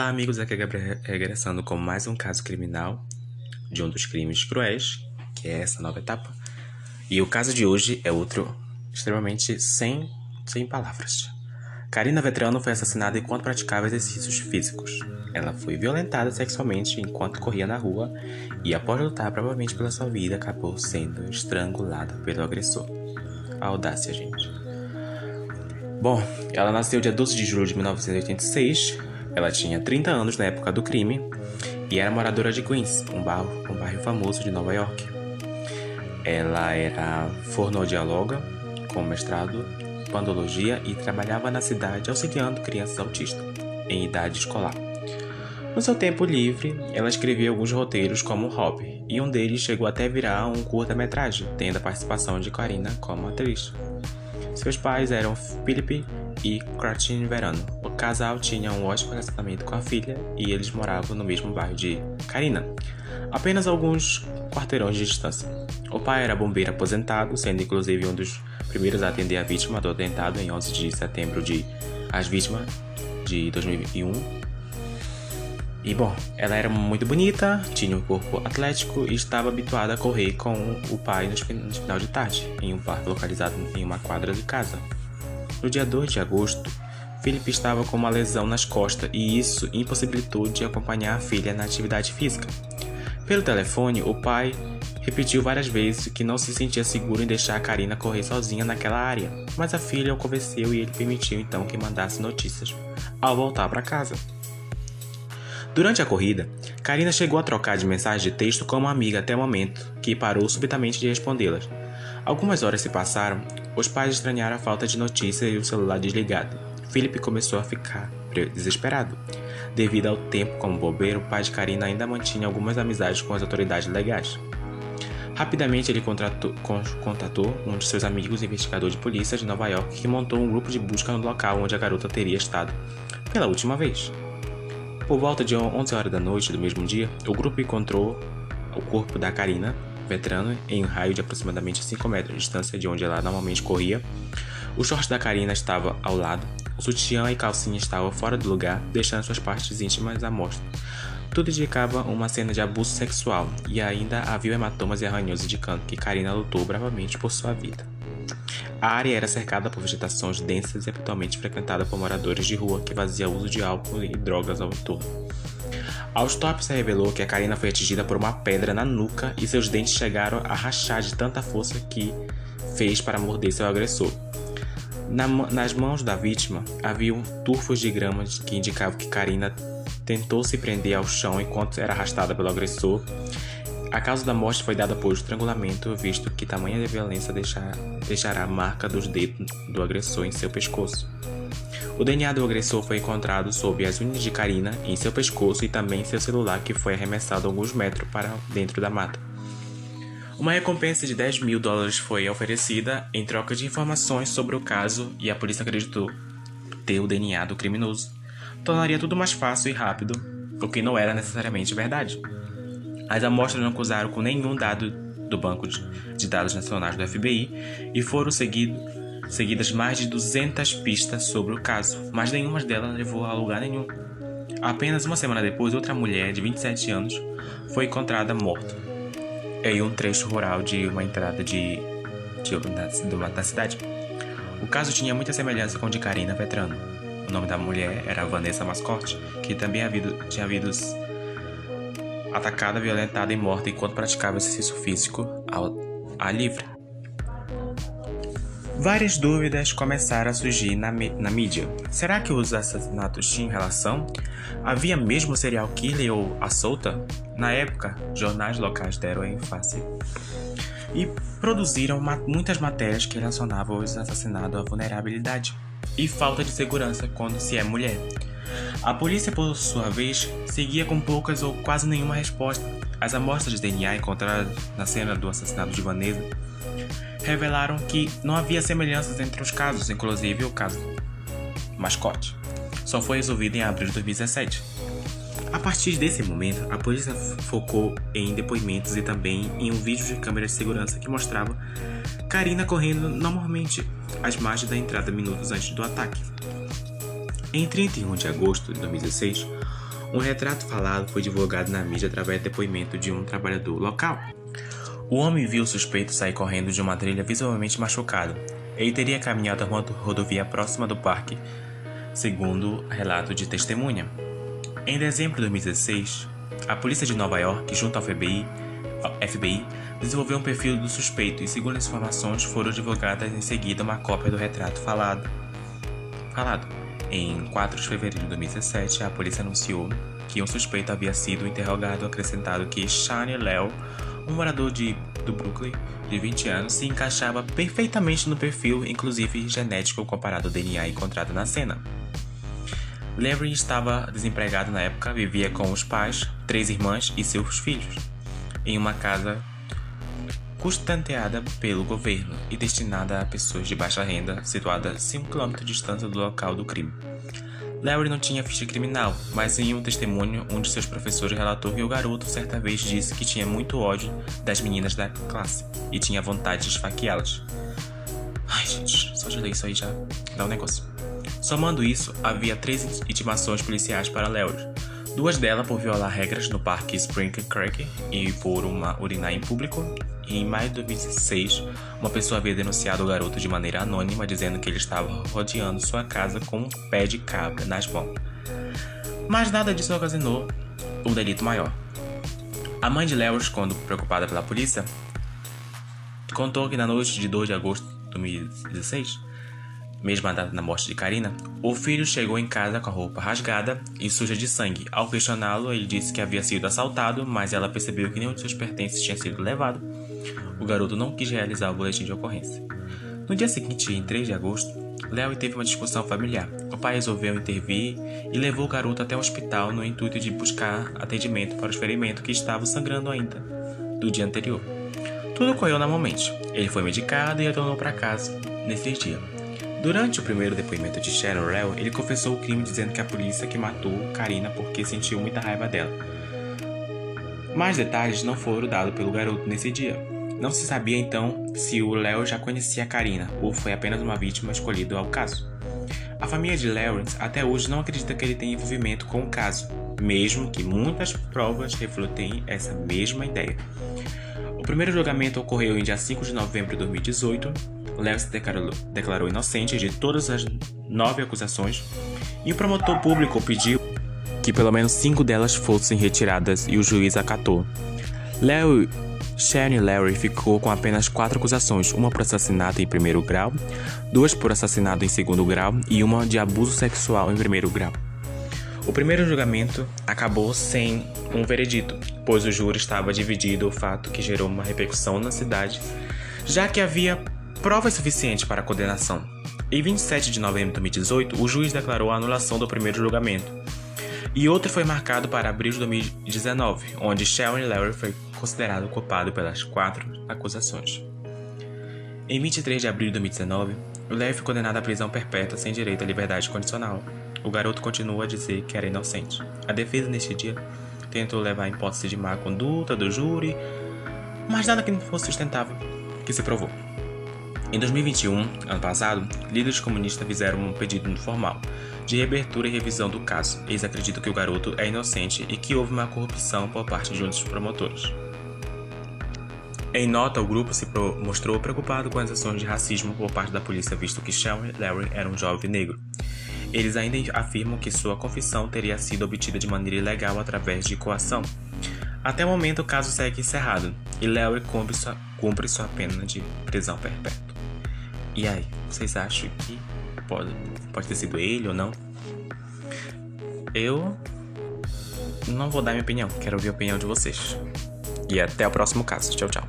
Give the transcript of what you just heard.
Olá, amigos. Aqui é Gabriel regressando com mais um caso criminal de um dos crimes cruéis, que é essa nova etapa. E o caso de hoje é outro extremamente sem, sem palavras. Karina Vetrano foi assassinada enquanto praticava exercícios físicos. Ela foi violentada sexualmente enquanto corria na rua e, após lutar provavelmente pela sua vida, acabou sendo estrangulada pelo agressor. A audácia, gente. Bom, ela nasceu dia 12 de julho de 1986. Ela tinha 30 anos na época do crime e era moradora de Queens, um bairro, um bairro famoso de Nova York. Ela era fonoaudióloga com mestrado em pandologia e trabalhava na cidade auxiliando crianças autistas em idade escolar. No seu tempo livre, ela escrevia alguns roteiros como hobby, e um deles chegou até virar um curta-metragem, tendo a participação de Karina como atriz. Seus pais eram Philip e Gretchen Verano. O casal tinha um ótimo relacionamento com a filha e eles moravam no mesmo bairro de Karina, apenas alguns quarteirões de distância. O pai era bombeiro aposentado, sendo inclusive um dos primeiros a atender a vítima do atentado em 11 de setembro de as vítimas de 2001 e bom, ela era muito bonita, tinha um corpo atlético e estava habituada a correr com o pai no final de tarde, em um parque localizado em uma quadra de casa. No dia 2 de agosto, Philip estava com uma lesão nas costas e isso impossibilitou de acompanhar a filha na atividade física. Pelo telefone, o pai repetiu várias vezes que não se sentia seguro em deixar a Karina correr sozinha naquela área, mas a filha o convenceu e ele permitiu então que mandasse notícias ao voltar para casa. Durante a corrida, Karina chegou a trocar de mensagem de texto com uma amiga até o momento que parou subitamente de respondê-las. Algumas horas se passaram, os pais estranharam a falta de notícia e o celular desligado. Philip começou a ficar desesperado. Devido ao tempo como bobeiro, o pai de Karina ainda mantinha algumas amizades com as autoridades legais. Rapidamente ele contratou, contatou um de seus amigos, investigador de polícia de Nova York, que montou um grupo de busca no local onde a garota teria estado pela última vez. Por volta de 11 horas da noite do mesmo dia, o grupo encontrou o corpo da Karina Vetrano em um raio de aproximadamente 5 metros de distância de onde ela normalmente corria. O short da Karina estava ao lado, o sutiã e calcinha estavam fora do lugar, deixando suas partes íntimas à mostra. Tudo indicava uma cena de abuso sexual e ainda havia hematomas e arranhões indicando que Karina lutou bravamente por sua vida. A área era cercada por vegetações densas e habitualmente frequentada por moradores de rua que faziam uso de álcool e drogas ao entorno. A autópsia revelou que a Karina foi atingida por uma pedra na nuca e seus dentes chegaram a rachar de tanta força que fez para morder seu agressor. Na, nas mãos da vítima haviam turfos de grama que indicavam que Karina tentou se prender ao chão enquanto era arrastada pelo agressor a causa da morte foi dada por estrangulamento, visto que tamanha violência deixar, deixará a marca dos dedos do agressor em seu pescoço. O DNA do agressor foi encontrado sob as unhas de Karina, em seu pescoço e também seu celular, que foi arremessado alguns metros para dentro da mata. Uma recompensa de 10 mil dólares foi oferecida em troca de informações sobre o caso e a polícia acreditou ter o DNA do criminoso. Tornaria tudo mais fácil e rápido, o que não era necessariamente verdade. As amostras não cruzaram com nenhum dado do Banco de Dados Nacionais do FBI e foram seguido, seguidas mais de 200 pistas sobre o caso, mas nenhuma delas levou a lugar nenhum. Apenas uma semana depois, outra mulher de 27 anos foi encontrada morta em um trecho rural de uma entrada de, de, da, da cidade. O caso tinha muita semelhança com o de Karina Vetrano. O nome da mulher era Vanessa Mascotte, que também havia, tinha havido atacada, violentada e morta enquanto praticava exercício físico ao ar livre. Várias dúvidas começaram a surgir na, na mídia. Será que os assassinatos tinham relação? Havia mesmo serial killer ou a solta? Na época, jornais locais deram ênfase e produziram ma muitas matérias que relacionavam os assassinatos à vulnerabilidade e falta de segurança quando se é mulher. A polícia, por sua vez, seguia com poucas ou quase nenhuma resposta. As amostras de DNA encontradas na cena do assassinato de Vanessa revelaram que não havia semelhanças entre os casos, inclusive o caso mascote. Só foi resolvido em abril de 2017. A partir desse momento, a polícia focou em depoimentos e também em um vídeo de câmera de segurança que mostrava Karina correndo normalmente às margens da entrada minutos antes do ataque. Em 31 de agosto de 2016, um retrato falado foi divulgado na mídia através do depoimento de um trabalhador local. O homem viu o suspeito sair correndo de uma trilha visivelmente machucado. Ele teria caminhado a uma rodovia próxima do parque, segundo relato de testemunha. Em dezembro de 2016, a polícia de Nova York, junto ao FBI, FBI, desenvolveu um perfil do suspeito e, segundo as informações, foram divulgadas em seguida uma cópia do retrato falado. falado. Em 4 de fevereiro de 2017, a polícia anunciou que um suspeito havia sido interrogado, acrescentado que Shane Leo, um morador de, do Brooklyn de 20 anos, se encaixava perfeitamente no perfil, inclusive genético, comparado ao DNA encontrado na cena. Larry estava desempregado na época, vivia com os pais, três irmãs e seus filhos, em uma casa custeada pelo governo e destinada a pessoas de baixa renda, situada a 5 km de distância do local do crime. Larry não tinha ficha criminal, mas em um testemunho, um de seus professores relatou que o garoto certa vez disse que tinha muito ódio das meninas da classe e tinha vontade de esfaqueá-las. Ai, gente, só de ler isso aí já dá um negócio. Somando isso, havia três intimações policiais para Larry. Duas delas por violar regras no parque Spring Creek e por uma urinar em público, e em maio de 2016, uma pessoa havia denunciado o garoto de maneira anônima, dizendo que ele estava rodeando sua casa com um pé de cabra nas mãos. Mas nada disso ocasionou um delito maior. A mãe de Lewis, quando preocupada pela polícia, contou que na noite de 2 de agosto de 2016, mesma data da morte de Karina, o filho chegou em casa com a roupa rasgada e suja de sangue. Ao questioná-lo, ele disse que havia sido assaltado, mas ela percebeu que nenhum de seus pertences tinha sido levado o garoto não quis realizar o boletim de ocorrência. No dia seguinte, em 3 de agosto, Léo teve uma discussão familiar. O pai resolveu intervir e levou o garoto até o hospital no intuito de buscar atendimento para os ferimentos que estavam sangrando ainda do dia anterior. Tudo ocorreu normalmente. Ele foi medicado e retornou para casa nesse dia. Durante o primeiro depoimento de Sharon Léo, ele confessou o crime dizendo que a polícia que matou Karina porque sentiu muita raiva dela. Mais detalhes não foram dados pelo garoto nesse dia. Não se sabia então se o Léo já conhecia Karina ou foi apenas uma vítima escolhida ao caso. A família de Lawrence até hoje não acredita que ele tenha envolvimento com o caso, mesmo que muitas provas reflutem essa mesma ideia. O primeiro julgamento ocorreu em dia 5 de novembro de 2018. Léo se declarou, declarou inocente de todas as nove acusações e o promotor público pediu que pelo menos cinco delas fossem retiradas e o juiz acatou. Léo Sharon Larry ficou com apenas quatro acusações: uma por assassinato em primeiro grau, duas por assassinato em segundo grau e uma de abuso sexual em primeiro grau. O primeiro julgamento acabou sem um veredito, pois o júri estava dividido, o fato que gerou uma repercussão na cidade, já que havia provas suficientes para a condenação. Em 27 de novembro de 2018, o juiz declarou a anulação do primeiro julgamento, e outro foi marcado para abril de 2019, onde Sharon Larry foi considerado culpado pelas quatro acusações. Em 23 de abril de 2019, o Larry foi condenado à prisão perpétua sem direito à liberdade condicional. O garoto continua a dizer que era inocente. A defesa neste dia tentou levar a hipótese de má conduta do júri, mas nada que não fosse sustentável que se provou. Em 2021, ano passado, líderes comunistas fizeram um pedido formal de reabertura e revisão do caso. Eles acreditam que o garoto é inocente e que houve uma corrupção por parte de um dos promotores. Em nota, o grupo se mostrou preocupado com as ações de racismo por parte da polícia, visto que Sean Larry era um jovem negro. Eles ainda afirmam que sua confissão teria sido obtida de maneira ilegal através de coação. Até o momento, o caso segue encerrado e Larry cumpre sua, cumpre sua pena de prisão perpétua. E aí, vocês acham que pode, pode ter sido ele ou não? Eu não vou dar minha opinião, quero ouvir a opinião de vocês. E até o próximo caso. Tchau, tchau.